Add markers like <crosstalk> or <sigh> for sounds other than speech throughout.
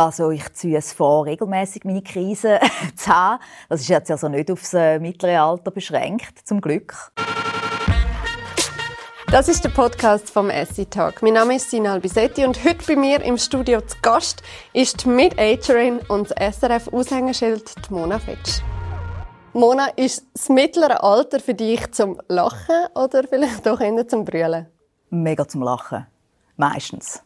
Also ich ziehe es vor, regelmäßig meine Krise <laughs> zu haben. Das ist jetzt also nicht aufs äh, mittlere Alter beschränkt, zum Glück. Das ist der Podcast vom Essie Talk. Mein Name ist Sina Albisetti und heute bei mir im Studio zu Gast ist die Mid-Agerin und das SRF-Aushängeschild Mona Fetsch. Mona, ist das mittlere Alter für dich zum Lachen oder vielleicht doch eher zum Brüllen? Mega zum Lachen. Meistens.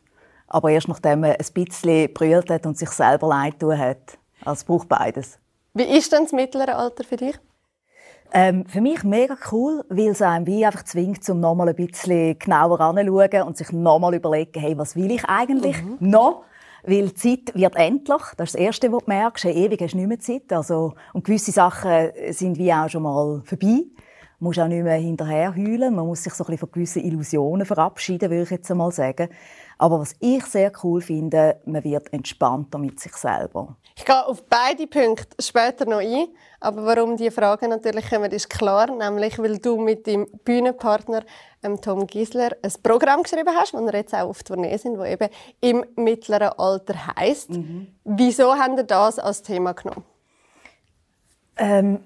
Aber erst nachdem man ein bisschen brüllt hat und sich selber leid tun hat. Also es braucht beides. Wie ist denn das mittlere Alter für dich? Ähm, für mich mega cool, weil es einem wie einfach zwingt, um nochmal ein bisschen genauer anzuschauen und sich nochmal überlegen, hey, was will ich eigentlich mhm. noch? Weil die Zeit wird endlich. Das ist das Erste, was du merkst. Hey, ewig hast du nicht mehr Zeit. Also, und gewisse Sachen sind wie auch schon mal vorbei. Man muss auch nicht mehr hinterher heulen. Man muss sich so ein bisschen von gewissen Illusionen verabschieden, würde ich jetzt einmal sagen. Aber was ich sehr cool finde, man wird entspannter mit sich selber. Ich gehe auf beide Punkte später noch ein. Aber warum die Frage natürlich kommen, ist klar. Nämlich, weil du mit deinem Bühnenpartner ähm, Tom Gisler ein Programm geschrieben hast, wo wir jetzt auch auf Tournee sind, wo eben im mittleren Alter heisst. Mhm. Wieso haben ihr das als Thema genommen? Ähm,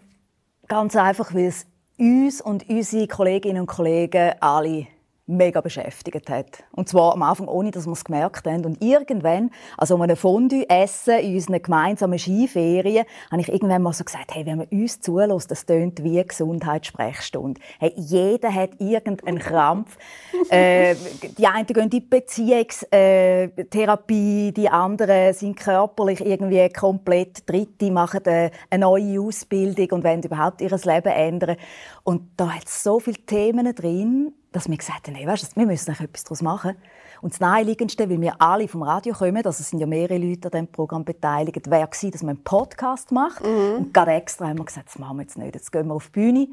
ganz einfach, weil es uns und unsere Kolleginnen und Kollegen alle mega beschäftigt hat. Und zwar am Anfang ohne, dass wir es gemerkt haben. Und irgendwann, also um ein Fondue essen in unseren gemeinsamen Skiferien, habe ich irgendwann mal so gesagt, hey, wenn man uns zulässt, das tönt wie Gesundheitssprechstunde. Hey, jeder hat irgendeinen Krampf. <laughs> äh, die einen gehen in die Beziehungstherapie, die anderen sind körperlich irgendwie komplett Dritte, machen eine neue Ausbildung und wollen überhaupt ihr Leben ändern. Und da hat es so viele Themen drin, dass wir gesagt haben, hey, weißt du, wir müssen etwas daraus machen. Und das Naheliegendste, weil wir alle vom Radio kommen, also es sind ja mehrere Leute an diesem Programm beteiligt, wäre gewesen, dass man einen Podcast macht. Mhm. Und gerade extra haben wir gesagt, das machen wir jetzt nicht. Jetzt gehen wir auf die Bühne.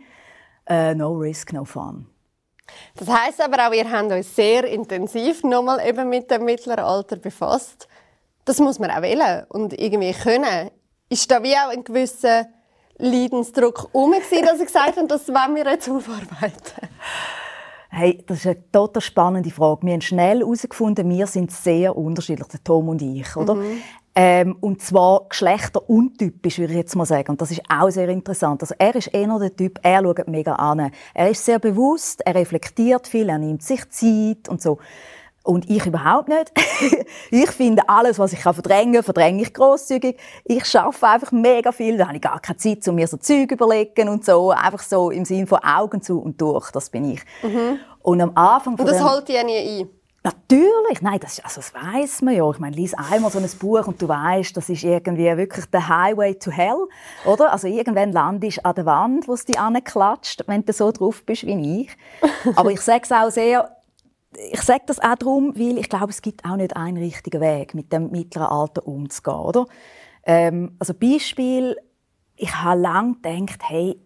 Uh, no risk, no fun. Das heisst aber auch, ihr habt euch sehr intensiv nochmal eben mit dem mittleren Alter befasst. Das muss man auch wählen und irgendwie können. Ist da wie auch ein gewisser Leidensdruck herum, dass ihr gesagt habt, das wollen wir jetzt aufarbeiten? Hey, das ist eine total spannende Frage. Wir haben schnell herausgefunden, wir sind sehr unterschiedlich, der Tom und ich, oder? Mhm. Ähm, und zwar geschlechteruntypisch, würde ich jetzt mal sagen. Und das ist auch sehr interessant. Also er ist eher der Typ, er schaut mega an. Er ist sehr bewusst, er reflektiert viel, er nimmt sich Zeit und so. Und ich überhaupt nicht. <laughs> ich finde, alles, was ich verdrängen kann, verdränge ich grosszügig. Ich schaffe einfach mega viel. Da habe ich gar keine Zeit, um mir so Zeug überlegen und so. Einfach so im Sinne von Augen zu und durch. Das bin ich. Mhm. Und am Anfang Und das holt ja nie ein? Natürlich, nein, das, also das weiß man ja. Ich meine, lies einmal so ein Buch und du weißt, das ist irgendwie wirklich der Highway to Hell, oder? Also irgendwann landest du an der Wand, wo es dich anklatscht, wenn du so drauf bist wie ich. <laughs> Aber ich sage es auch sehr ich sage das auch darum, weil ich glaube, es gibt auch nicht einen richtigen Weg, mit dem mittleren Alter umzugehen, oder? Ähm, also Beispiel, ich habe lange gedacht, hey,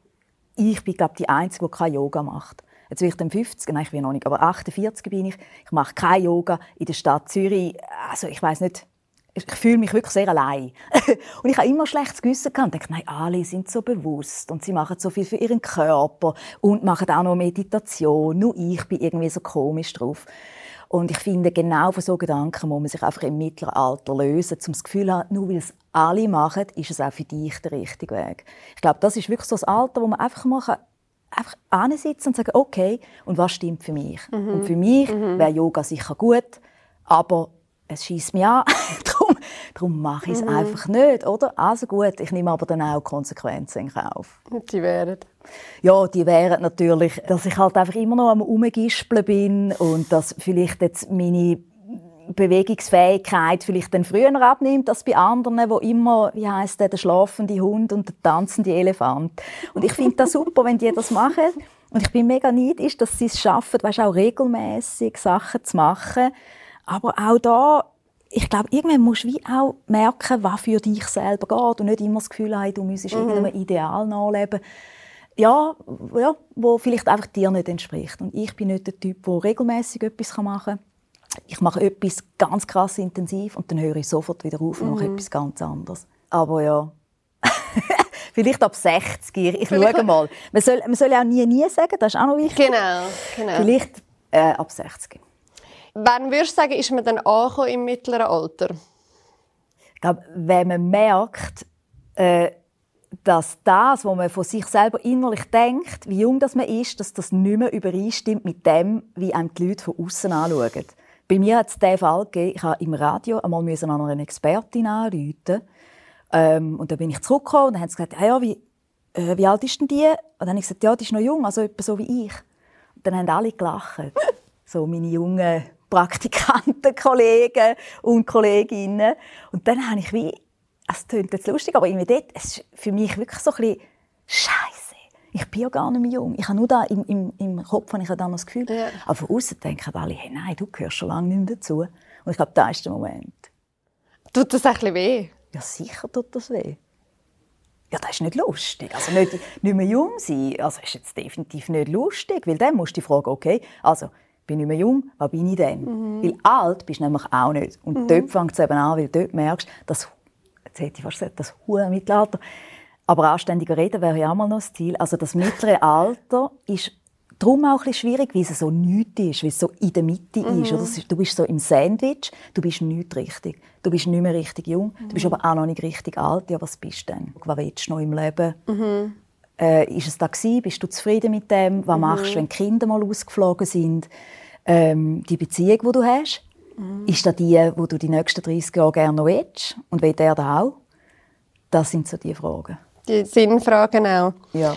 ich bin glaube die Einzige, die kein Yoga macht. Jetzt bin ich dann 50, nein, ich bin noch nicht, aber 48 bin ich. Ich mache kein Yoga in der Stadt Zürich. Also ich weiß nicht, ich fühle mich wirklich sehr allein. <laughs> und ich habe immer schlechtes Gewissen gehabt. Ich dachte, nein, alle sind so bewusst und sie machen so viel für ihren Körper und machen auch noch Meditation. Nur ich bin irgendwie so komisch drauf. Und ich finde, genau von so Gedanken muss man sich einfach im mittleren Alter lösen, um das Gefühl zu haben, nur weil es alle machen, ist es auch für dich der richtige Weg. Ich glaube, das ist wirklich so das Alter, wo man einfach mal einfach ansitzen und sagen, okay, und was stimmt für mich? Mhm. Und für mich mhm. wäre Yoga sicher gut, aber es schießt mich an, <laughs> darum, darum mache ich es mhm. einfach nicht, oder? Also gut, ich nehme aber dann auch Konsequenzen in Kauf. Die wären? Ja, die wären natürlich, dass ich halt einfach immer noch am Umgispeln bin und dass vielleicht jetzt meine Bewegungsfähigkeit vielleicht dann früher abnimmt als bei anderen, wo immer, wie heißt der, der schlafende Hund und der tanzende Elefant. Und ich finde das super, wenn die das machen. Und ich bin mega neidisch, dass sie es schaffen, weißt, auch regelmäßig Sachen zu machen aber auch da, ich glaube, irgendwann musst du wie auch merken, was für dich selber geht und nicht immer das Gefühl haben, du müsstest mhm. irgendeinem Ideal nachleben. Ja, ja, wo vielleicht einfach dir nicht entspricht. Und ich bin nicht der Typ, der regelmäßig etwas machen kann. Ich mache etwas ganz krass intensiv und dann höre ich sofort wieder auf und mache mhm. etwas ganz anderes. Aber ja, <laughs> vielleicht ab 60. Ich schaue mal. Man soll, man soll auch nie, nie sagen, das ist auch noch wichtig. Genau, genau. Vielleicht äh, ab 60. Wann würdest du sagen, ist man dann angekommen im mittleren Alter? Ich glaube, wenn man merkt, äh, dass das, was man von sich selber innerlich denkt, wie jung das man ist, dass das nicht mehr übereinstimmt mit dem, wie einem die Leute von außen anschauen. Bei mir hat es den Fall gegeben, ich musste im Radio einmal an eine Expertin anrufen. Ähm, und dann bin ich zurückgekommen und dann haben sie gesagt, ja, wie, äh, wie alt ist denn die? Und dann habe ich gesagt, ja, die ist noch jung, also etwa so wie ich. Und dann haben alle gelacht. <laughs> so meine jungen Praktikanten, Kollegen und Kolleginnen. Und dann habe ich wie es klingt jetzt lustig, aber irgendwie dort, es ist für mich wirklich so ein bisschen Scheiße. Ich bin ja gar nicht mehr jung. Ich habe nur da im, im, im Kopf habe ich dann noch das Gefühl. Ja. Aber von außen denken alle, hey, nein, du gehörst schon lange nicht mehr dazu. Und ich glaube, da ist der Moment. Tut das ein bisschen weh? Ja, sicher tut das weh. Ja, das ist nicht lustig. Also nicht, nicht mehr jung sein, also ist jetzt definitiv nicht lustig, weil dann musst du die Frage, okay, also bin nicht mehr jung, was bin ich denn? Mhm. Weil alt bist du nämlich auch nicht. Und mhm. dort fängt es eben an, weil du dort merkst, dass jetzt hätte ich fast gesagt, das hohe Mittelalter. Aber anständiger reden wäre ja auch mal noch das Ziel. Also das mittlere <laughs> Alter ist darum auch ein schwierig, weil es so nichts ist, weil es so in der Mitte mhm. ist. Oder? Du bist so im Sandwich, du bist nicht richtig. Du bist nicht mehr richtig jung, mhm. du bist mhm. aber auch noch nicht richtig alt. Ja, was bist du denn? Was willst du noch im Leben? Mhm. Äh, ist es da gewesen? Bist du zufrieden mit dem? Was mhm. machst du, wenn Kinder mal ausgeflogen sind? Ähm, die Beziehung, die du hast? Mhm. Ist das die, wo du die nächsten 30 Jahre gerne noch willst? Und will der da auch? Das sind so die Fragen. Die Sinnfragen auch. Ja.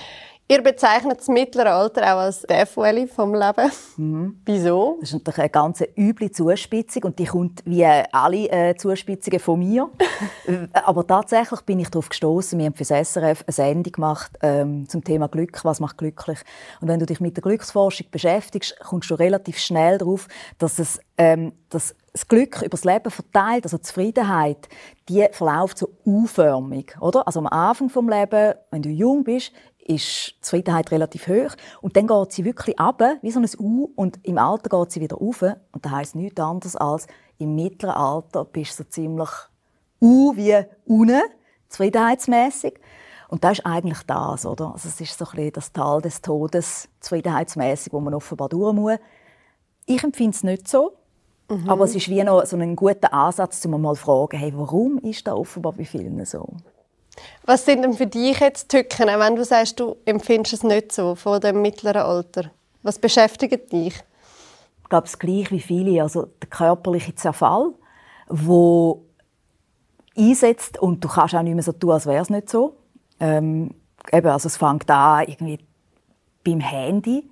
Ihr bezeichnet das mittlere Alter auch als Death Valley vom Leben. Mhm. Wieso? Das ist natürlich eine ganz üble Zuspitzung und die kommt wie alle äh, Zuspitzungen von mir. <laughs> Aber tatsächlich bin ich darauf gestoßen. Wir haben für das SRF eine Sendung gemacht ähm, zum Thema Glück. Was macht glücklich? Und wenn du dich mit der Glücksforschung beschäftigst, kommst du relativ schnell darauf, dass es ähm, dass das Glück über das Leben verteilt, also die Zufriedenheit, die verläuft so U-förmig, oder? Also am Anfang vom Lebens, wenn du jung bist, ist die Zufriedenheit relativ hoch. Und dann geht sie wirklich ab, wie so ein U, und im Alter geht sie wieder rauf. Und das heisst nichts anderes als, im mittleren Alter bist du so ziemlich U wie unten, zufriedenheitsmässig. Und das ist eigentlich das, oder? Also es ist so ein bisschen das Tal des Todes, zufriedenheitsmäßig, wo man offenbar durch muss. Ich empfinde es nicht so. Mhm. Aber es ist wie noch so ein guter Ansatz, um mal zu fragen, hey, warum ist das offenbar bei vielen so? Was sind denn für dich jetzt Tücken, wenn du sagst, du empfindest es nicht so von dem mittleren Alter? Was beschäftigt dich? Ich glaube, es gleich wie viele. Also der körperliche Zerfall, wo einsetzt und du kannst auch nicht mehr so tun, als wäre es nicht so. Ähm, eben, also es fängt an irgendwie beim Handy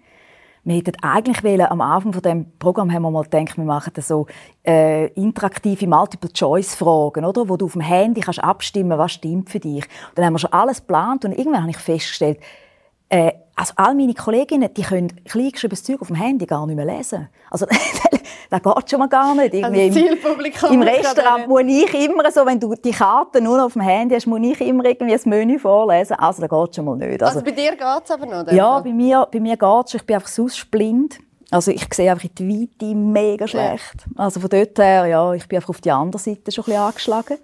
wir hätten eigentlich wollen, am Anfang von dem Programm haben wir mal gedacht, wir machen so äh, interaktive Multiple-Choice-Fragen, oder? Wo du auf dem Handy kannst abstimmen, was stimmt für dich. Und dann haben wir schon alles geplant und irgendwann habe ich festgestellt, äh, also all meine Kolleginnen, die können kleingeschriebenes Zeug auf dem Handy gar nicht mehr lesen. Also <laughs> das geht schon mal gar nicht. Irgendwie also Zielpublikum Im, Im Restaurant muss ich immer so, wenn du die Karte nur auf dem Handy hast, muss ich immer irgendwie das Menü vorlesen. Also das geht schon mal nicht. Also, also bei dir geht es aber noch? Ja, bei mir, bei mir geht es. Ich bin einfach sonst blind. Also ich sehe einfach in die Weite mega schlecht. Ja. Also von dort her, ja, ich bin einfach auf die andere Seite schon ein bisschen angeschlagen.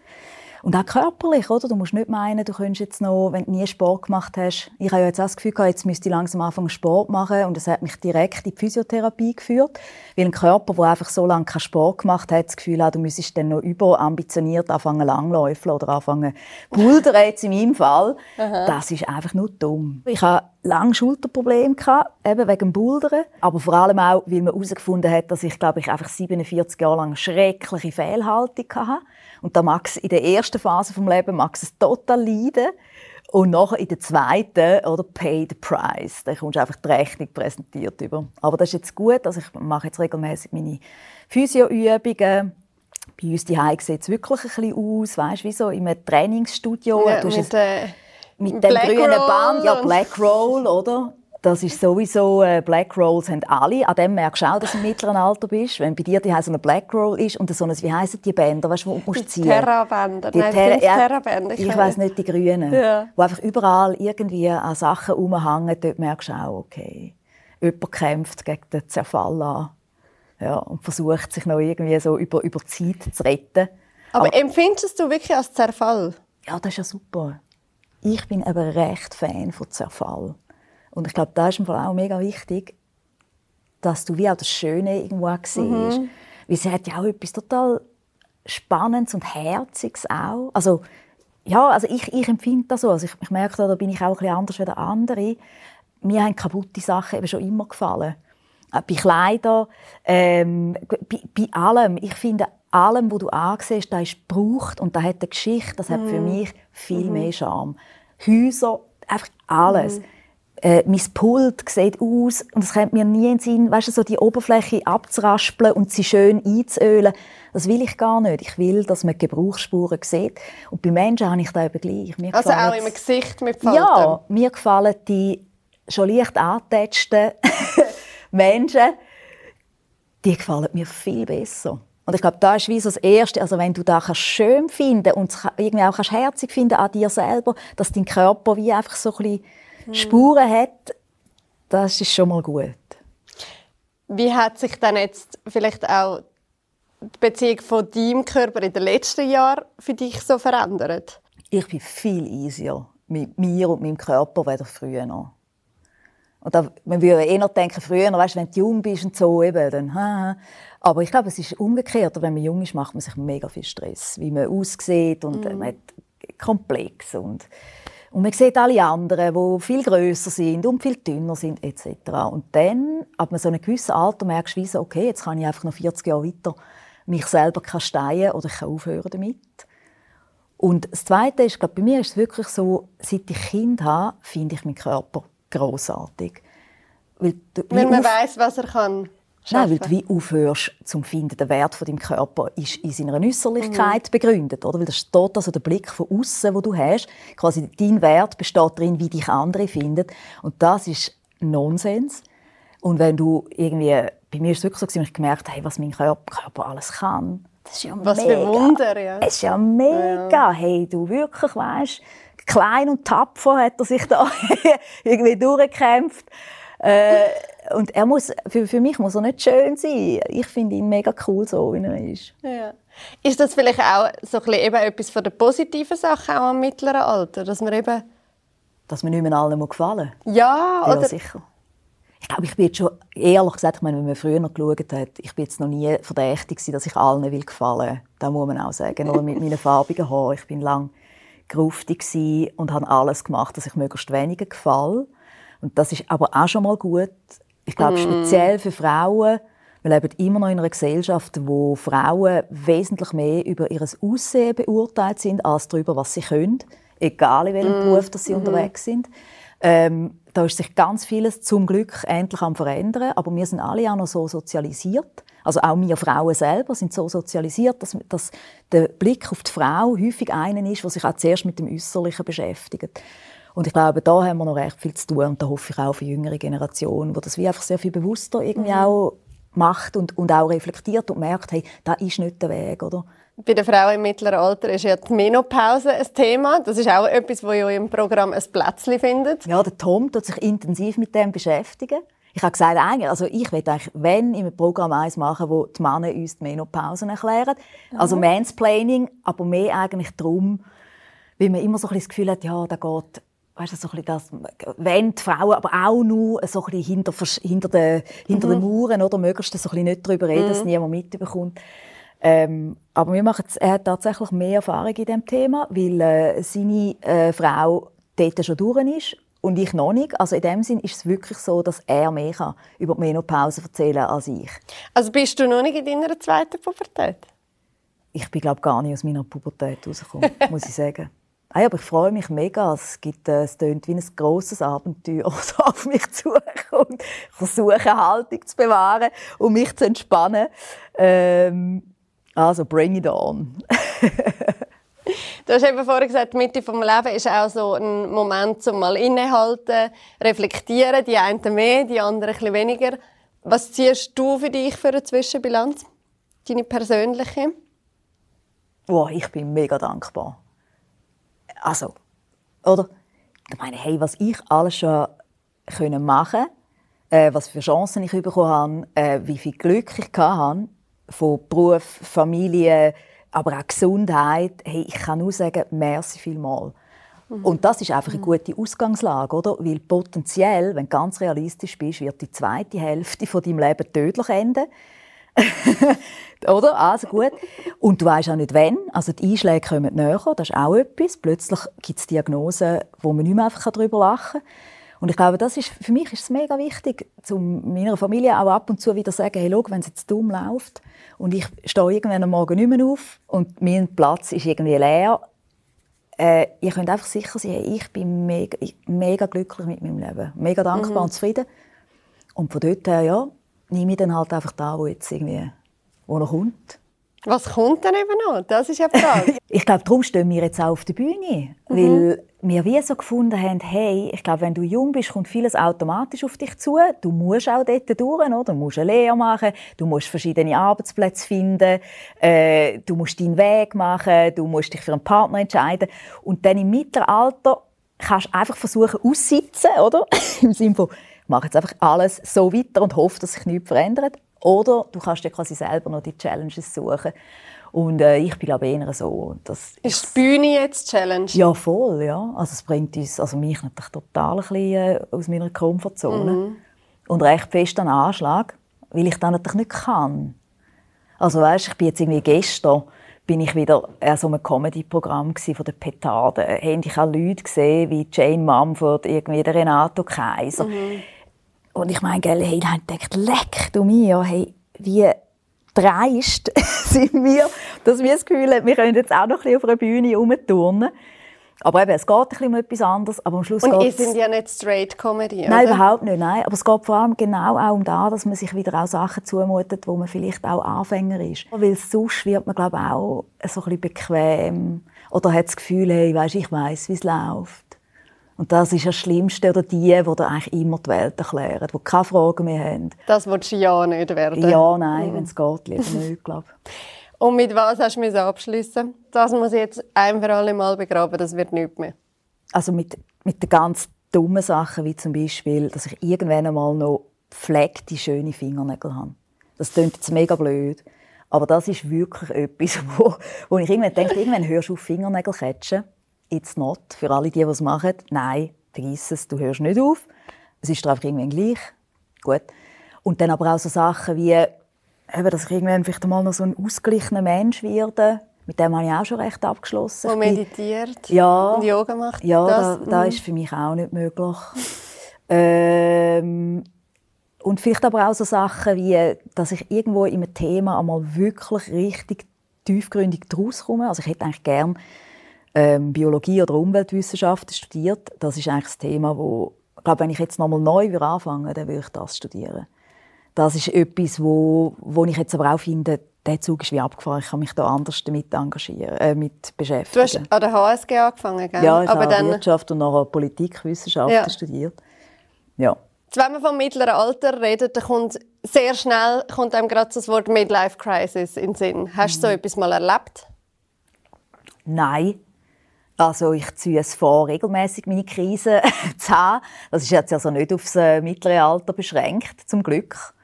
Und auch körperlich, oder? Du musst nicht meinen, du könntest jetzt noch, wenn du nie Sport gemacht hast, ich habe ja jetzt auch das Gefühl gehabt, jetzt müsste ich langsam anfangen Sport machen und das hat mich direkt in die Physiotherapie geführt, weil ein Körper, der einfach so lange keinen Sport gemacht hat, das Gefühl hat, du müsstest dann noch überambitioniert anfangen langläufeln oder anfangen <laughs> bouldern, jetzt in meinem Fall. das ist einfach nur dumm. Ich habe lange Schulterprobleme gehabt, eben wegen dem Bouldern, aber vor allem auch, weil man herausgefunden hat, dass ich, glaube ich, einfach 47 Jahre lang schreckliche Fehlhaltung hatte. Und da mag es in der ersten Phase vom Leben mag es total leiden. Und nachher in der zweiten, oder, pay the price. Da kommst du einfach die Rechnung präsentiert über. Aber das ist jetzt gut. Also ich mache jetzt regelmäßig meine Physioübungen. Bei uns die sieht es wirklich ein bisschen aus, weißt, wie so in einem Trainingsstudio. Ja, mit, äh, mit dem grünen Band, ja, Black Roll, oder? Das ist sowieso, äh, Black Rolls haben alle. An dem merkst du auch, dass du im mittleren Alter bist. Wenn bei dir die so eine Black Roll ist und so eine, wie heissen die Bänder, weißt du, wo musst du ziehen? Terra-Bänder. Die Nein, Terra, ja, Terra-Bänder. Ich, ich weiss nicht, die grünen. Ja. Wo einfach überall irgendwie an Sachen rumhängen, dort merkst du auch, okay, jemand kämpft gegen den Zerfall an. Ja, und versucht sich noch irgendwie so über, über Zeit zu retten. Aber, Aber empfindest du wirklich als Zerfall? Ja, das ist ja super. Ich bin aber recht Fan von Zerfall. Und ich glaube, da ist im Fall auch mega wichtig, dass du wie auch das Schöne irgendwo siehst. Mhm. Weil sie hat ja auch etwas total Spannendes und Herziges auch. Also, ja, also ich, ich empfinde das so. Also ich, ich merke, da bin ich auch ein bisschen anders als andere. Mir haben kaputte Sachen eben schon immer gefallen. Äh, bei Kleidern, ähm, bei, bei, allem. Ich finde, allem, was du ansiehst, das ist gebraucht und das hat eine Geschichte, das hat für mhm. mich viel mhm. mehr Charme. Häuser, einfach alles. Mhm. Äh, mein Pult sieht aus und es kommt mir nie in den Sinn, weißt du, so die Oberfläche abzuraspeln und sie schön einzuölen. Das will ich gar nicht. Ich will, dass man Gebrauchsspuren sieht. Und bei Menschen habe ich das eben gleich. Mir also auch im Gesicht mit Falten? Ja, mir gefallen die schon leicht angetätschten <laughs> Menschen, die gefallen mir viel besser. Und ich glaube, da ist wie so das Erste, also wenn du das schön finden und irgendwie auch herzig finden an dir selber, dass dein Körper wie einfach so ein bisschen hm. Spuren hat, das ist schon mal gut. Wie hat sich dann jetzt vielleicht auch die Beziehung von deinem Körper in den letzten Jahren für dich so verändert? Ich bin viel easier mit mir und meinem Körper als früher noch. Und da, man würde eher denken, früher, weißt, wenn du jung bist und so, eben, dann, ha, Aber ich glaube, es ist umgekehrt. Wenn man jung ist, macht man sich mega viel Stress, wie man aussieht und mm. man hat komplex und und man sieht alle anderen, die viel größer sind und viel dünner sind etc. Und dann, ab einem so einem gewissen Alter, merkst du, so, okay, jetzt kann ich einfach noch 40 Jahre weiter mich selber kasteien oder ich kann aufhören damit. Und das Zweite ist, glaube bei mir ist es wirklich so, seit ich Kind habe, finde ich meinen Körper großartig. Weil, Wenn man weiß, was er kann. Nein, weil du wie aufhörst zum finden, der Wert von deinem Körper ist in seiner Äußerlichkeit mhm. begründet, oder? Weil das steht also der Blick von außen, wo du hast. Quasi dein Wert besteht darin, wie dich andere finden. Und das ist Nonsens. Und wenn du irgendwie, bei mir ist es wirklich so, dass ich gemerkt habe, was mein Körper alles kann. Das ist ja was mega. für Wunder, ja. Das ist ja mega. Ja. Hey, du wirklich weißt, klein und tapfer hat er sich da <laughs> irgendwie durchgekämpft. Äh, und er muss, für, für mich muss er nicht schön sein. Ich finde ihn mega cool, so wie er ist. Ja. Ist das vielleicht auch so ein eben etwas von der positiven Sache auch am mittleren Alter, dass man eben... Dass man nicht mehr allen gefallen muss? Ja, ja oder... sicher. Ich glaube, ich bin jetzt schon, ehrlich gesagt, ich meine, wenn man früher noch geschaut hat, ich bin jetzt noch nie verdächtig gewesen, dass ich allen will gefallen. Das muss man auch sagen. Oder mit meinen farbigen Haaren. Ich bin lang gruftig und habe alles gemacht, dass ich möglichst weniger gefalle. Und das ist aber auch schon mal gut. Ich glaube, mm. speziell für Frauen, wir leben immer noch in einer Gesellschaft, wo Frauen wesentlich mehr über ihr Aussehen beurteilt sind, als darüber, was sie können, egal in welchem mm. Beruf dass sie mm. unterwegs sind. Ähm, da ist sich ganz vieles zum Glück endlich am verändern, aber wir sind alle auch noch so sozialisiert. Also auch wir Frauen selber sind so sozialisiert, dass, dass der Blick auf die Frau häufig einen ist, der sich auch zuerst mit dem Äußerlichen beschäftigt. Und ich glaube, da haben wir noch recht viel zu tun und da hoffe ich auch für jüngere Generationen, wo das wie einfach sehr viel bewusster irgendwie mhm. auch macht und, und auch reflektiert und merkt, hey, da ist nicht der Weg, oder? Bei den Frauen im mittleren Alter ist ja die Menopause ein Thema. Das ist auch etwas, wo ihr im Programm ein Plätzchen findet. Ja, der Tom tut sich intensiv mit dem beschäftigen. Ich habe gesagt, eigentlich, also ich will eigentlich, wenn im Programm eins machen, wo die Männer uns die Menopausen erklären. Mhm. Also Mansplaining, aber mehr eigentlich darum, weil man immer so ein bisschen das Gefühl hat, ja, da geht weißt du, so ein das, wenn die Frauen aber auch nur so ein hinter, hinter, den, hinter mhm. den Mauren oder möglichst so ein nicht darüber reden, mhm. dass niemand mitbekommt. Ähm, aber wir machen, er hat tatsächlich mehr Erfahrung in diesem Thema, weil äh, seine äh, Frau dort schon durch ist und ich noch nicht. Also in dem Sinn ist es wirklich so, dass er mehr kann über die Menopause erzählen als ich. Also bist du noch nicht in deiner zweiten Pubertät? Ich bin glaube gar nicht aus meiner Pubertät rausgekommen, <laughs> muss ich sagen. Hey, aber ich freue mich mega. Es, gibt, äh, es klingt wie ein grosses Abenteuer, <laughs> das auf mich zukommt. Ich versuche, Haltung zu bewahren und mich zu entspannen. Ähm, also, bring it on. <laughs> du hast eben vorhin gesagt, die Mitte des Lebens ist auch so ein Moment, um mal innehalten, reflektieren. Die einen mehr, die anderen ein bisschen weniger. Was ziehst du für dich für eine Zwischenbilanz? Deine persönliche? Oh, ich bin mega dankbar also, oder? Ich meine, hey, was ich alles schon können machen äh, was für Chancen ich bekommen habe, äh, wie viel Glück ich hatte, von Beruf, Familie, aber auch Gesundheit. Hey, ich kann nur sagen, merci vielmal. Mhm. Und das ist einfach eine gute Ausgangslage, oder? Weil potenziell, wenn du ganz realistisch bist, wird die zweite Hälfte von deinem Leben tödlich enden. <laughs> Oder? Also gut. Und du weißt auch nicht, wann. Also die Einschläge kommen näher, das ist auch etwas. Plötzlich gibt es Diagnosen, wo man nicht mehr einfach darüber lachen kann. Und ich glaube, das ist, für mich ist es mega wichtig, zu meiner Familie auch ab und zu wieder zu sagen, hey, schau, wenn es jetzt dumm läuft und ich stehe irgendwann am Morgen nicht mehr auf und mein Platz ist irgendwie leer, äh, ihr könnt einfach sicher sein, ich bin mega, mega glücklich mit meinem Leben, mega dankbar mhm. und zufrieden. Und von dort her, ja, nehme ich dann halt einfach da, wo jetzt irgendwie, wo noch kommt. Was kommt denn eben noch? Das ist ja die Frage. <laughs> ich glaube, darum stehen wir jetzt auch auf der Bühne. Mhm. Weil wir wie so gefunden haben, hey, ich glaube, wenn du jung bist, kommt vieles automatisch auf dich zu. Du musst auch dort durch, oder? Du musst eine Lehre machen, du musst verschiedene Arbeitsplätze finden, äh, du musst deinen Weg machen, du musst dich für einen Partner entscheiden. Und dann im mittleren Alter kannst du einfach versuchen, aussitzen, oder? <laughs> Im Sinne von, mach jetzt einfach alles so weiter und hoffe, dass sich nichts verändert. Oder du kannst dir quasi selber noch die Challenges suchen. Und äh, ich bin glaube eher so. Das ist die Bühne jetzt Challenge? Ja, voll, ja. Also es bringt uns, also mich natürlich total ein bisschen, äh, aus meiner Komfortzone. Mhm. Und recht fest an Anschlag, weil ich das natürlich nicht kann. Also weißt, ich bin jetzt irgendwie gestern bin ich wieder an so einem Comedy-Programm von der Petarde. Habe ich auch Leute gesehen, wie Jane Mumford, irgendwie der Renato Kaiser. Mhm und ich meine, gell, hey, ich dachte, leck du mir, hey, wie dreist <laughs> sind wir, dass wir das Gefühl haben, wir können jetzt auch noch ein bisschen auf einer Bühne rumturnen. Aber eben, es geht ein bisschen um etwas anderes, aber am Schluss Und ihr sind ja nicht straight Comedy, oder? Nein, überhaupt nicht, nein. Aber es geht vor allem genau auch um das, dass man sich wieder auch Sachen zumutet, wo man vielleicht auch Anfänger ist. Weil sonst wird man, glaube ich, auch so ein bisschen bequem oder hat das Gefühl, hey, weißt, ich weiß, wie es läuft. Und das ist das Schlimmste, oder die, die eigentlich immer die Welt erklären, die keine Fragen mehr haben. Das willst du ja nicht werden? Ja, nein, mhm. wenn es geht, lieber nicht, <laughs> glaube Und mit was hast du abschließen? Das muss ich jetzt ein für alle Mal begraben, das wird nichts mehr. Also mit, mit den ganz dummen Sachen, wie zum Beispiel, dass ich irgendwann einmal noch pflegte, schöne Fingernägel habe. Das klingt jetzt mega blöd. Aber das ist wirklich <laughs> etwas, wo, wo ich irgendwann denke, irgendwann hörst du auf Fingernägel catchen it's not. Für alle, die, die es machen, nein, vergiss es, du hörst nicht auf. Es ist dir einfach irgendwann gleich. Gut. Und dann aber auch so Sachen wie, eben, dass ich irgendwann vielleicht mal noch so ein ausgeglichener Mensch werde. Mit dem habe ich auch schon recht abgeschlossen. Und meditiert ja, und Yoga macht. Ja, das, da, da mhm. ist für mich auch nicht möglich. ähm, und vielleicht aber auch so Sachen wie, dass ich irgendwo in einem Thema einmal wirklich richtig tiefgründig draus komme. Also ich hätte eigentlich gerne ähm, Biologie oder Umweltwissenschaften studiert. Das ist eigentlich das Thema, wo ich glaube, wenn ich jetzt nochmal neu anfange, dann würde ich das studieren. Das ist etwas, wo, wo ich jetzt aber auch finde, der Zug ist wie abgefahren. Ich kann mich da anders damit engagieren, äh, mit beschäftigen. Du hast an der HSG angefangen, gell? Ja, ich aber habe dann... Wirtschaft und nachher Politikwissenschaften ja. studiert. Ja. Wenn man vom mittleren Alter redet, dann kommt sehr schnell kommt einem gerade das Wort Midlife Crisis in den Sinn. Hast du so mhm. etwas mal erlebt? Nein, also ich ziehe es vor, regelmäßig meine Krise <laughs> zu haben. Das ist jetzt also nicht aufs äh, mittlere Alter beschränkt, zum Glück.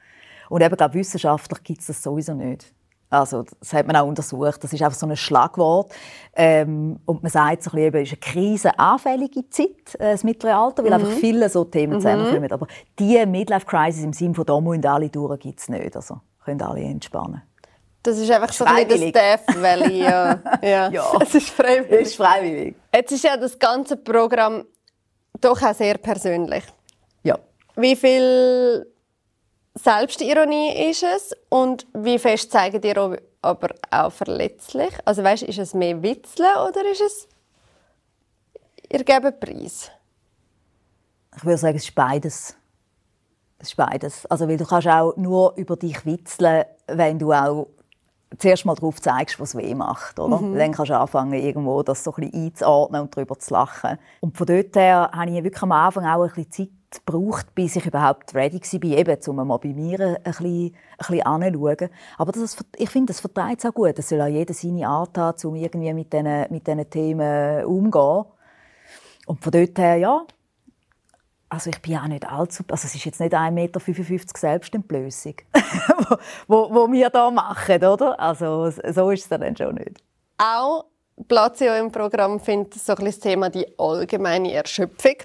Und eben, glaube wissenschaftlich gibt es das sowieso nicht. Also, das hat man auch untersucht. Das ist einfach so ein Schlagwort. Ähm, und man sagt so ein bisschen, es ist eine krisenanfällige Zeit, äh, das mittlere Alter, weil mhm. einfach viele so Themen mhm. zusammenkommen. Aber die Midlife-Crisis im Sinne von «da müssen alle durch» gibt es nicht. Also können alle entspannen. Das ist einfach so ein bisschen das Death Valley. Ja. <laughs> ja. ja. <laughs> Es ist freiwillig. Es ist freiwillig. Jetzt ist ja das ganze Programm doch auch sehr persönlich. Ja. Wie viel Selbstironie ist es und wie fest zeigen dir aber auch verletzlich? Also weißt, ist es mehr Witzeln oder ist es ihr gebt Preis? Ich würde sagen, es ist beides. Es ist beides. Also, weil du kannst auch nur über dich witzeln, wenn du auch zuerst mal darauf zeigst, was weh macht. Oder? Mhm. Dann kannst du anfangen, irgendwo das so ein bisschen einzuordnen und darüber zu lachen. Und von dort her habe ich wirklich am Anfang auch ein bisschen Zeit gebraucht, bis ich überhaupt ready war, eben, um mal bei mir ein bisschen, ein bisschen. Aber das, ich finde, das vertreibt es auch gut. Es soll auch jeder seine Art haben, um irgendwie mit diesen, mit diesen Themen umzugehen. Und von dort her, ja, also ich bin auch nicht allzu, also es ist jetzt nicht 1,55 Meter Selbstentblößung, <laughs> wo, wo, wir hier machen, oder? Also so ist es dann schon nicht. Auch Platz in eurem Programm findet so ein das Thema die allgemeine Erschöpfung.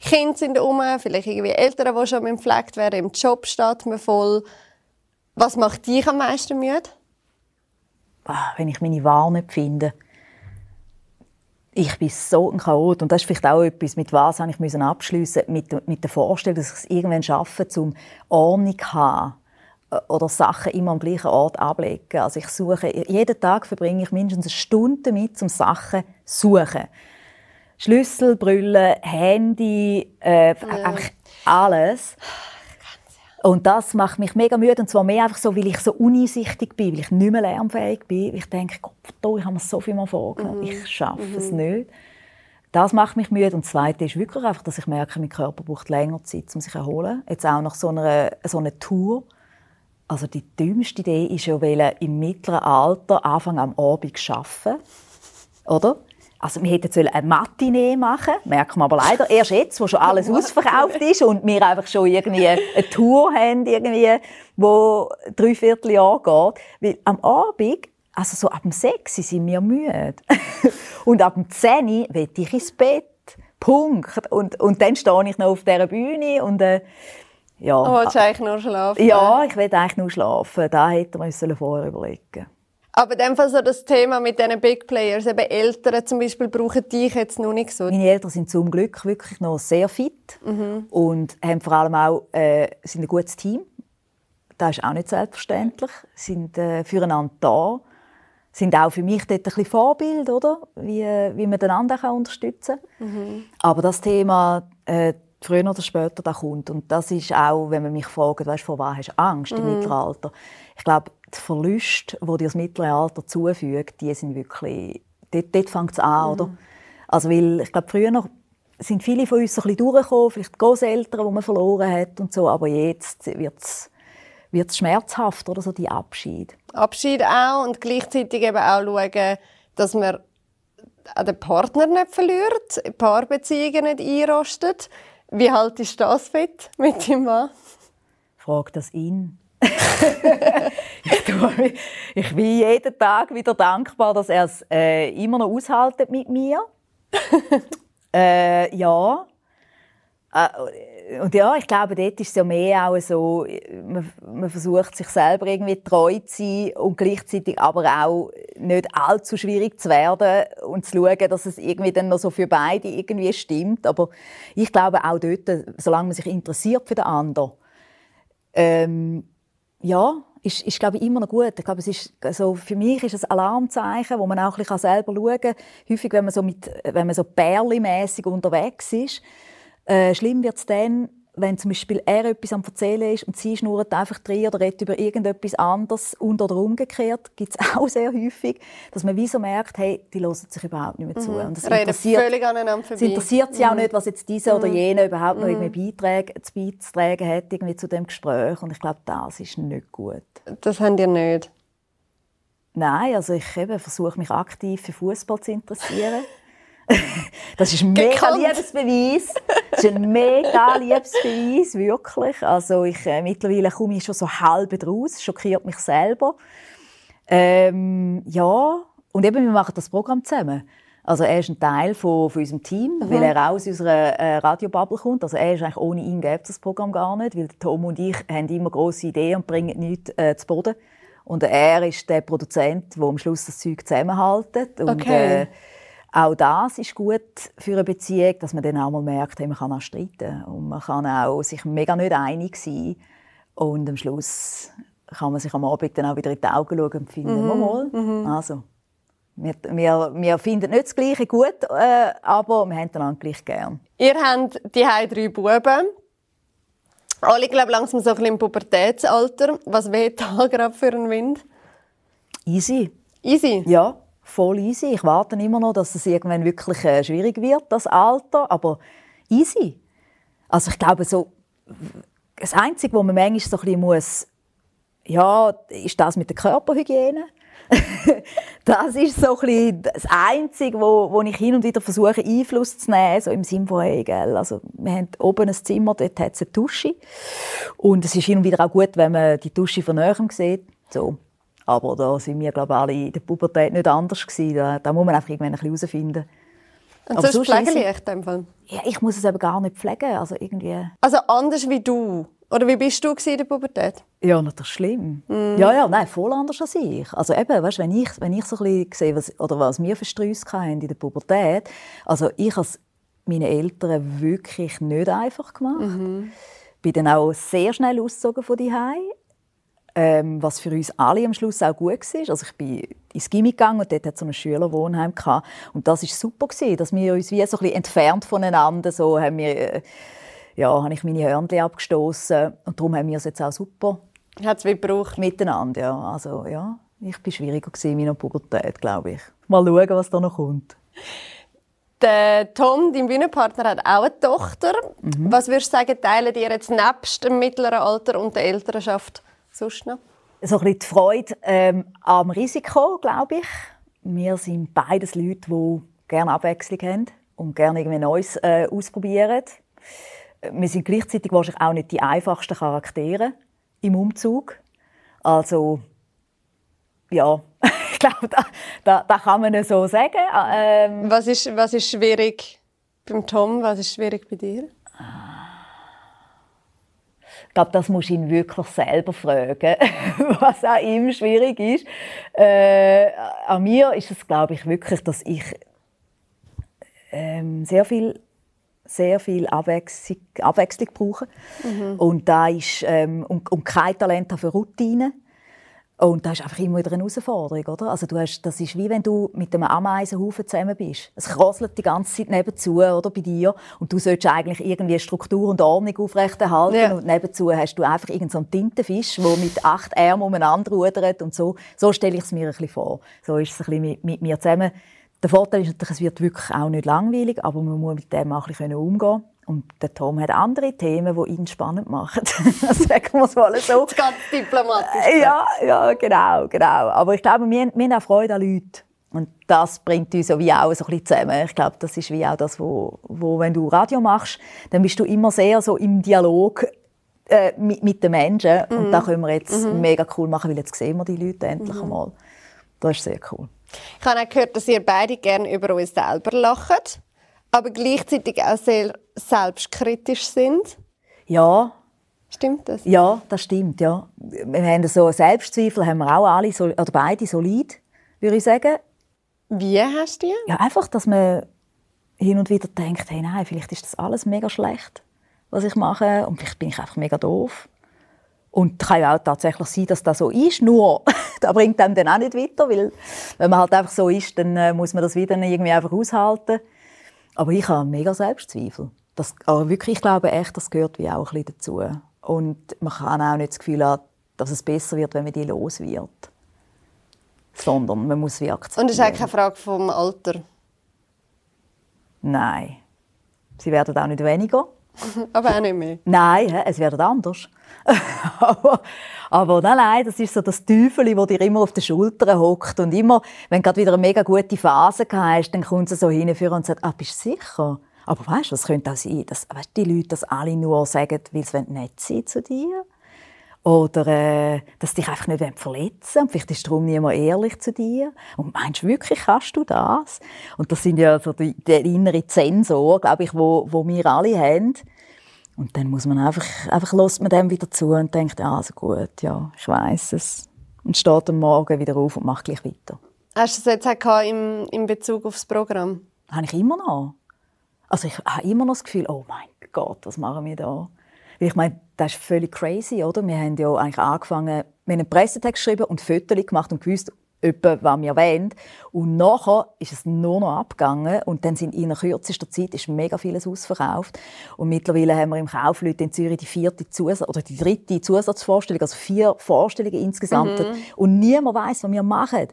Kinder sind um, vielleicht irgendwie Eltern, die schon mit dem Pflegt werden, im Job steht man voll. Was macht dich am meisten müde? Ah, wenn ich meine Wahl nicht finde. Ich bin so ein Chaot und das ist vielleicht auch etwas, mit was ich müssen abschliessen mit, mit der Vorstellung, dass ich es irgendwann schaffe, zum Ordnung zu haben äh, oder Sachen immer am gleichen Ort ablegen. Also ich suche, jeden Tag verbringe ich mindestens eine Stunde damit, um Sachen zu suchen. Schlüssel, Brille, Handy, äh, ja. einfach alles. Und das macht mich mega müde. Und zwar mehr einfach so, weil ich so uneinsichtig bin, weil ich nicht mehr lernfähig bin. Weil ich denke, Gott, ich habe mir so viel mal vorgenommen. Mhm. Ich schaffe mhm. es nicht. Das macht mich müde. Und das Zweite ist wirklich einfach, dass ich merke, mein Körper braucht länger Zeit, um sich zu erholen. Jetzt auch nach so einer, so einer Tour. Also die dümmste Idee ist ja, im mittleren Alter Anfang am Abend arbeiten. Oder? Also wir hätten eine Matinee machen merken wir aber leider erst jetzt, wo schon alles <laughs> ausverkauft ist und wir einfach schon irgendwie eine Tour haben, irgendwie, wo drei Vierteljahr geht. Weil am Abend, also so ab dem 6 sind wir müde. <laughs> und ab dem 10 will ich ins Bett. Punkt. Und, und dann stehe ich noch auf dieser Bühne und äh, ja. Oh, willst du eigentlich nur schlafen? Ja, ich will eigentlich nur schlafen. Da hätten wir uns vorher überlegen aber in dem Fall so das Thema mit diesen Big Players, eben Eltern zum Beispiel, brauchen dich jetzt noch nicht so? Meine Eltern sind zum Glück wirklich noch sehr fit mhm. und haben vor allem auch äh, sind ein gutes Team. Das ist auch nicht selbstverständlich. sind äh, füreinander da. Sind auch für mich dort ein bisschen Vorbild, oder? Wie, wie man den anderen unterstützen kann. Mhm. Aber das Thema, äh, früher oder später, da kommt. Und das ist auch, wenn man mich fragt, weißt, vor was hast du Angst mhm. im Mittelalter? Ich glaube, die Verluste, die dir das mittlere Alter zufügt, die sind wirklich, dort, dort fängt es an, mhm. oder? Also, weil, ich glaube, früher sind viele von uns so ein bisschen durchgekommen, vielleicht Großeltern, die man verloren hat und so, aber jetzt wird es wird schmerzhaft, oder so die Abschied. Abschied auch und gleichzeitig eben auch schauen, dass man den Partner nicht verliert, Paarbeziehungen nicht einrostet. Wie haltest du das fit mit deinem Mann? Frag das ihn. <laughs> ich, tue, ich bin jeden Tag wieder dankbar, dass er es äh, immer noch aushaltet mit mir. <laughs> äh, ja. Äh, und ja, ich glaube, dort ist es ja mehr auch so, man, man, versucht sich selber irgendwie treu zu sein und gleichzeitig aber auch nicht allzu schwierig zu werden und zu schauen, dass es irgendwie dann noch so für beide irgendwie stimmt. Aber ich glaube auch dort, solange man sich interessiert für den anderen, ähm, ja, ist, ist glaube ich, immer noch gut. Ich glaube, es ist, also für mich ist es ein Alarmzeichen, wo man auch ein bisschen selber schauen kann. Häufig, wenn man so, mit, wenn man so bärlimässig unterwegs ist, äh, schlimm wird es dann, wenn zum Beispiel er etwas am Erzählen ist und sie schnurrt einfach drin oder redet über irgendetwas anderes und oder umgekehrt, gibt es <laughs> auch sehr häufig, dass man wie so merkt, hey, die hören sich überhaupt nicht mehr zu. Mhm. Und das interessiert, völlig aneinander vorbei. Es interessiert sie mhm. auch nicht, was jetzt diese mhm. oder jene überhaupt noch mhm. irgendwie zu beitragen hat irgendwie zu dem Gespräch. Und ich glaube, das ist nicht gut. Das haben die nicht? Nein, also ich versuche mich aktiv für Fußball zu interessieren. <laughs> <laughs> das ist ein mega Liebesbeweis. Das ist ein mega Liebesbeweis, wirklich. Also ich, äh, mittlerweile komme ich schon so halb raus, schockiert mich selber. Ähm, ja, und eben, wir machen das Programm zusammen. Also er ist ein Teil von, von unserem Team, mhm. weil er auch aus unserer äh, Radiobubble kommt. Also er ist eigentlich ohne ihn gäbe das Programm gar nicht, weil Tom und ich haben immer große Ideen und bringen nichts äh, zu Boden. Und er ist der Produzent, der am Schluss das Zeug zusammenhält. Und, okay. äh, auch das ist gut für eine Beziehung, dass man dann auch mal merkt, hey, man kann auch streiten und man kann auch sich mega nicht einig sein und am Schluss kann man sich am Abend dann auch wieder in die Augen schauen und finden, mhm. mal, mhm. also wir, wir, wir, finden nicht das Gleiche gut, äh, aber wir haben einander gleich gern. Ihr habt die drei Buben. Alle, glaube langsam so ein bisschen im Pubertätsalter. Was weht da <laughs> gerade für einen Wind? Easy. Easy? Ja voll easy. Ich warte immer noch, dass es irgendwann wirklich äh, schwierig wird, das Alter, aber easy. Also ich glaube, so, das Einzige, was man manchmal so ein bisschen muss, ja, ist das mit der Körperhygiene. <laughs> das ist so ein das Einzige, wo, wo ich hin und wieder versuche, Einfluss zu nehmen, so im Sinne von, hey, gell, also wir haben oben ein Zimmer, dort hat es eine Dusche und es ist hin und wieder auch gut, wenn man die Dusche von näherem sieht, so. Aber da sind wir, glaube ich, alle in der Pubertät nicht anders gewesen. Da, da muss man einfach irgendwann ein bisschen herausfinden. Und sonst pflegen echt in Fall? Ja, ich muss es eben gar nicht pflegen, also irgendwie... Also anders wie du, Oder wie bist du in der Pubertät? Ja, natürlich schlimm. Mm. Ja, ja, nein, voll anders als ich. Also eben, weißt, wenn ich, wenn ich so ein bisschen sehe, was, oder was wir für Streuss hatten in der Pubertät, also ich habe meine Eltern wirklich nicht einfach gemacht. Mhm. Bin dann auch sehr schnell ausgezogen von die ähm, was für uns alle am Schluss auch gut war. Also ich bin ins Gimmi gegangen und dort hat so ein Schülerwohnheim gehabt. und das war super gewesen, dass wir uns wie so ein bisschen entfernt voneinander so haben wir äh, ja, habe ich meine Hörnchen abgestoßen und darum haben wir es jetzt auch super. Hat es wie gebraucht? Miteinander, ja. Also ja, ich war schwieriger in meiner Pubertät, glaube ich. Mal schauen, was da noch kommt. Der Tom, dein Bühnenpartner, hat auch eine Tochter. Mhm. Was würdest du sagen, teilen dir jetzt nebst dem mittleren Alter und der Elternschaft sonst noch? So ein bisschen die Freude ähm, am Risiko, glaube ich. Wir sind beides Leute, die gerne Abwechslung haben und gerne irgendwie Neues äh, ausprobieren wir sind gleichzeitig wahrscheinlich auch nicht die einfachsten Charaktere im Umzug. Also, ja, <laughs> ich glaube, da, da, da, kann man so sagen. Ähm, was, ist, was ist schwierig beim Tom? Was ist schwierig bei dir? Ich glaube, das muss ihn wirklich selber fragen, <laughs> was an ihm schwierig ist. Äh, an mir ist es, glaube ich, wirklich, dass ich ähm, sehr viel sehr viel Abwechslung, Abwechslung brauchen. Mhm. Und da ist ähm, und, und kein Talent für Routine. Und das ist einfach immer wieder eine Herausforderung, oder? Also du hast, das ist wie wenn du mit einem Ameisenhaufen zusammen bist. Es krosselt die ganze Zeit nebenzu, oder, bei dir. Und du solltest eigentlich irgendwie Struktur und Ordnung aufrechterhalten. Ja. Und nebenzu hast du einfach irgendeinen so Tintenfisch, der mit acht Ärmeln umeinander rudert. Und so, so stelle ich es mir ein bisschen vor. So ist es ein bisschen mit, mit mir zusammen der Vorteil ist natürlich, es wird wirklich auch nicht langweilig, aber man muss mit dem auch ein bisschen umgehen und der Tom hat andere Themen, die ihn spannend machen. <laughs> Sagen wir es mal so. <laughs> Ganz diplomatisch. Ja, ja, genau, genau. Aber ich glaube, wir, wir haben auch Freude an Leuten. Und das bringt uns so wie auch so ein bisschen zusammen. Ich glaube, das ist wie auch das, wo, wo wenn du Radio machst, dann bist du immer sehr so im Dialog äh, mit, mit, den Menschen. Mhm. Und da können wir jetzt mhm. mega cool machen, weil jetzt sehen wir die Leute endlich mhm. einmal. Das ist sehr cool. Ich habe auch gehört, dass ihr beide gerne über uns selber lacht, aber gleichzeitig auch sehr selbstkritisch sind. Ja. Stimmt das? Ja, das stimmt, ja. Wir haben so Selbstzweifel haben wir auch alle, oder beide solid, würde ich sagen. Wie hast du die? Ja, einfach, dass man hin und wieder denkt, hey, nein, vielleicht ist das alles mega schlecht, was ich mache, und vielleicht bin ich einfach mega doof. Und es kann ja auch tatsächlich sein, dass das so ist, nur <laughs> das bringt einem dann auch nicht weiter, weil wenn man halt einfach so ist, dann äh, muss man das wieder irgendwie einfach aushalten. Aber ich habe mega Selbstzweifel. Das, aber wirklich, ich glaube echt, das gehört wie auch ein bisschen dazu. Und man kann auch nicht das Gefühl haben, dass es besser wird, wenn man die los wird. Sondern man muss wie akzeptieren. Und es ist auch keine Frage vom Alter? Nein. Sie werden auch nicht weniger. <laughs> aber auch nicht mehr? Nein, es wird anders. <laughs> aber, aber nein, das ist so das Teufel, das dir immer auf den Schultern hockt und immer, wenn du gerade wieder eine mega gute Phase hast, dann kommt sie so hinführen und sagt, ah, bist du sicher? Aber weißt du, was könnte auch sein, dass weißt, die Leute das alle nur sagen, weil sie nett sind zu dir oder äh, dass dich einfach nicht verletzen und vielleicht ist darum niemand ehrlich zu dir. Und meinst du wirklich, kannst du das? Und das sind ja so die, der innere Zensor, glaube ich, wo, wo wir alle haben. Und dann muss man einfach, einfach lässt man dem wieder zu und denkt, ja, also gut, ja, ich weiß es. Und steht am Morgen wieder auf und macht gleich weiter. Hast du das jetzt auch im, in Bezug aufs Programm? Habe ich immer noch. Also ich habe immer noch das Gefühl, oh mein Gott, was machen wir da? Ich meine, das ist völlig crazy, oder? Wir haben ja eigentlich angefangen, wir haben einen Pressetext geschrieben und Fotos gemacht und gewusst, etwa, was wir wollen. Und nachher ist es nur noch abgegangen und dann sind in kürzester Zeit ist mega vieles ausverkauft. Und mittlerweile haben wir im Kaufleute in Zürich die vierte Zusatz oder die dritte Zusatzvorstellung, also vier Vorstellungen insgesamt. Mhm. Und niemand weiß, was wir machen.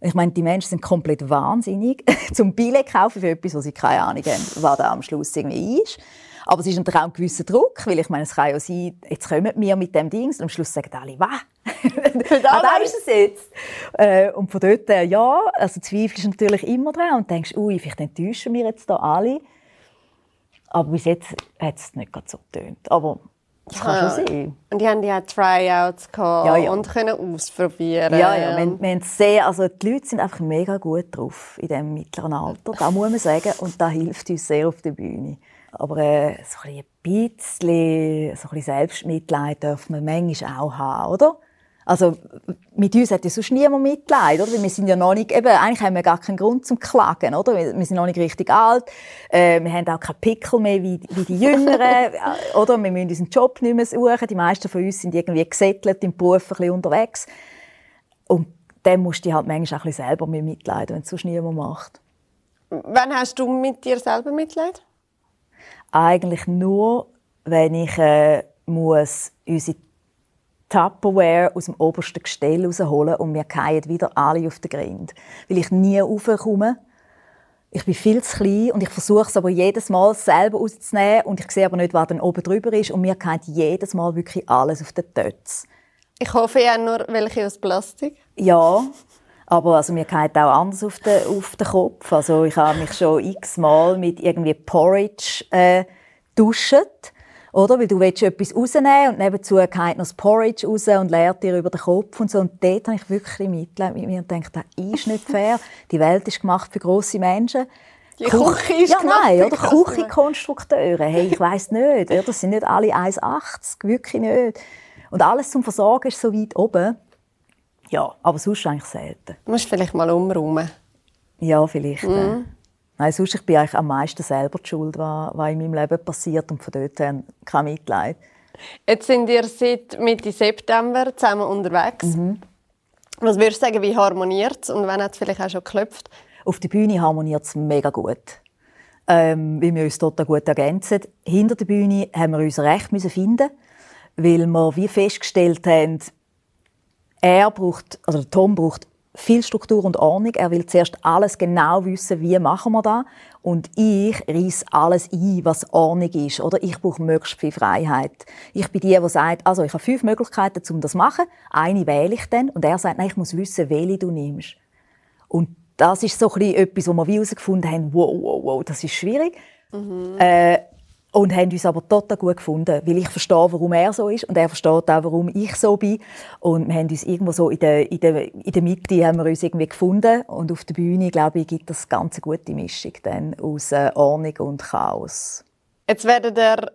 Ich meine, die Menschen sind komplett wahnsinnig, <laughs> zum Billett kaufen für etwas, was sie keine Ahnung haben, was da am Schluss irgendwie ist. Aber es ist natürlich auch ein gewisser Druck, weil ich meine, es kann ja sein, jetzt kommen wir mit dem Ding und am Schluss sagen alle, was? <laughs> <laughs> ah, da ist es jetzt. Äh, und von dort, äh, ja, also zweifelst natürlich immer dran und denkst, ui, vielleicht enttäuschen wir jetzt da alle. Aber bis jetzt hat es nicht so getönt. Aber Das kann Ja. schon sein. Und die haben ja Tryouts gehabt Ja, ja. und können ausprobieren. Ja, ja, wir, wir sehr, also die Leute sind einfach mega gut drauf in diesem mittleren Alter. Das muss man sagen. Und das hilft uns sehr auf der Bühne. Aber äh, so ein bisschen, so ein bisschen Selbstmitleid darf man manchmal auch haben, oder? Also mit uns hat ja sonst niemand Mitleid, oder? Weil wir sind ja noch nicht, eben, eigentlich haben wir gar keinen Grund zum Klagen, oder? Wir wir sind noch nicht richtig alt, äh, wir haben auch keine Pickel mehr wie, wie die Jüngeren, <laughs> äh, oder? Wir müssen unseren Job nicht mehr suchen. Die meisten von uns sind irgendwie gesettelt im Beruf ein bisschen unterwegs. Und dann musst du halt manchmal auch ein bisschen selber mit mitleiden, wenn es sonst niemand macht. Wann hast du mit dir selber Mitleid? Eigentlich nur, wenn ich äh, muss unsere Tupperware aus dem obersten Gestell rausholen und wir fallen wieder alle auf den Grind. Weil ich nie raufkomme. Ich bin viel zu klein und ich versuche es aber jedes Mal selber rauszunehmen und ich sehe aber nicht, was dann oben drüber ist und mir fällt jedes Mal wirklich alles auf den Tötz. Ich hoffe ja nur welche aus Plastik. Ja, aber also mir geht auch anders auf den, auf den Kopf. Also ich habe mich schon x-mal mit irgendwie Porridge äh, duschet, oder? Weil du willst etwas rausnehmen und nebenzu geht noch das Porridge raus und leert dir über den Kopf und so. Und dort habe ich wirklich Mitleid mit mir und denke, das ist nicht fair. Die Welt ist gemacht für grosse Menschen. Die Küche ist ja, gemacht nein, oder. Küchenkonstrukteure. Hey, ich weiss nicht. oder? Das sind nicht alle 1,80, wirklich nicht. Und alles zum Versorgen ist so weit oben. Ja, aber sonst eigentlich selten. Du musst vielleicht mal umräumen. Ja, vielleicht. Mhm. Äh. Nein, sonst ich bin eigentlich am meisten selber die schuld, was, was in meinem Leben passiert und von dort her kein Mitleid. Jetzt sind ihr seit Mitte September zusammen unterwegs. Mhm. Was würdest du sagen, wie harmoniert es und wann hat es vielleicht auch schon geklopft? Auf der Bühne harmoniert es mega gut. Ähm, weil wir uns total gut ergänzen. Hinter der Bühne haben wir uns recht müssen finden, weil wir wie festgestellt haben, er braucht, also Tom braucht viel Struktur und Ordnung. Er will zuerst alles genau wissen, wie machen wir das. Und ich reiss alles ein, was Ordnung ist. Oder ich brauche möglichst viel Freiheit. Ich bin die, die sagt, also ich habe fünf Möglichkeiten, um das zu machen. Eine wähle ich dann. Und er sagt, nein, ich muss wissen, welche du nimmst. Und das ist so ein bisschen etwas, wo wir herausgefunden haben, wow, wow, wow, das ist schwierig. Äh, und haben uns aber total gut gefunden, weil ich verstehe, warum er so ist und er versteht auch, warum ich so bin. Und wir haben uns irgendwo so in der, in der, in der Mitte haben wir uns irgendwie gefunden und auf der Bühne, glaube ich, gibt das ganz eine gute Mischung dann aus äh, Ordnung und Chaos. Jetzt werdet ihr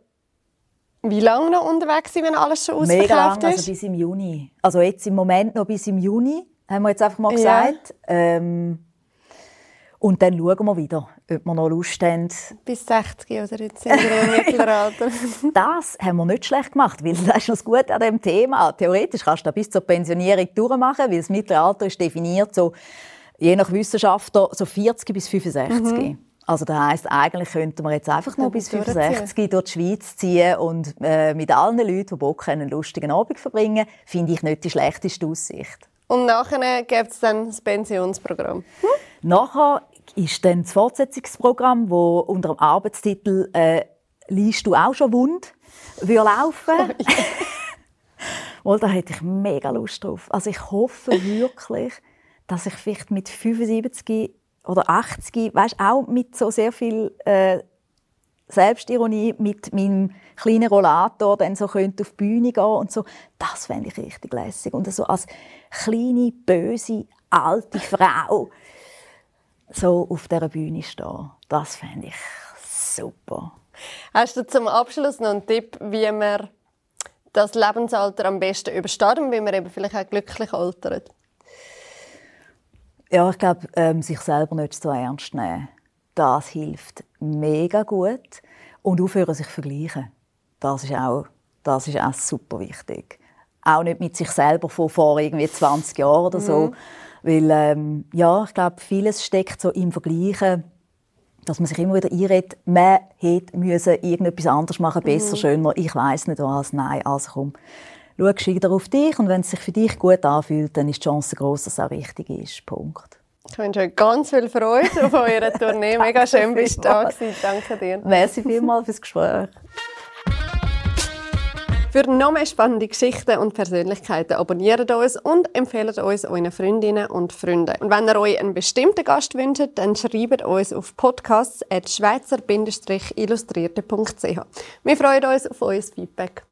wie lange noch unterwegs sein, wenn alles schon Mega lang, ausverkauft also ist? bis im Juni. Also jetzt im Moment noch bis im Juni, haben wir jetzt einfach mal Ja. gesagt. Ähm, und dann schauen wir wieder, ob wir noch Lust haben, Bis 60 oder jetzt sind wir im mittleren Alter. <laughs> Das haben wir nicht schlecht gemacht, weil das ist noch das Gute an dem Thema. Theoretisch kannst du das bis zur Pensionierung durchmachen, weil das mittlere Alter ist definiert so, je nach Wissenschaftler, so 40 bis 65. Also das heisst, eigentlich könnten wir jetzt einfach noch bis durchziehen. 65 durch die Schweiz ziehen und äh, mit allen Leuten, die Bock haben, einen lustigen Abend verbringen, finde ich nicht die schlechteste Aussicht. Und nachher gibt es dann das Pensionsprogramm. Nachher ist dann das Fortsetzungsprogramm, wo unter dem Arbeitstitel äh, «Liest du auch schon wund?» würde laufen. <laughs> Wohl, da hätte ich mega Lust drauf. Also ich hoffe wirklich, dass ich vielleicht mit 75 oder 80, weißt, auch mit so sehr viel äh, Selbstironie, mit meinem kleinen Rollator dann so könnte auf die Bühne gehen und so. Das fände ich richtig lässig. Und so als kleine, böse, alte Frau so auf dieser Bühne stehen. Das fände ich super. Hast du zum Abschluss noch einen Tipp, wie man das Lebensalter am besten übersteht und wie man eben vielleicht auch glücklich altert? Ja, ich glaube, ähm, sich selber nicht so ernst nehmen, das hilft mega gut. Und aufhören, sich zu vergleichen. Das ist auch, das ist auch super wichtig. Auch nicht mit sich selber von vor irgendwie 20 Jahren oder so. Weil, ähm, ja, ich glaube, vieles steckt so im Vergleichen, dass man sich immer wieder einredet, man hätte müssen irgendetwas anderes machen, besser, schöner, ich weiß nicht was, nein, also komm. Schau gescheiter auf dich und wenn es sich für dich gut anfühlt, dann ist die Chance groß, dass es auch richtig ist. Punkt. Ich wünsche euch ganz viel Freude auf eurer Tournee. <laughs> Mega schön, bist du da gewesen. Danke dir. Merci vielmals fürs Gespräch. Für noch mehr spannende Geschichten und Persönlichkeiten abonniert uns und empfehlt uns euren Freundinnen und Freunden. Und wenn ihr euch einen bestimmten Gast wünscht, dann schreibt uns auf podcasts.schweizer-illustrierte.ch. Wir freuen uns auf euer Feedback.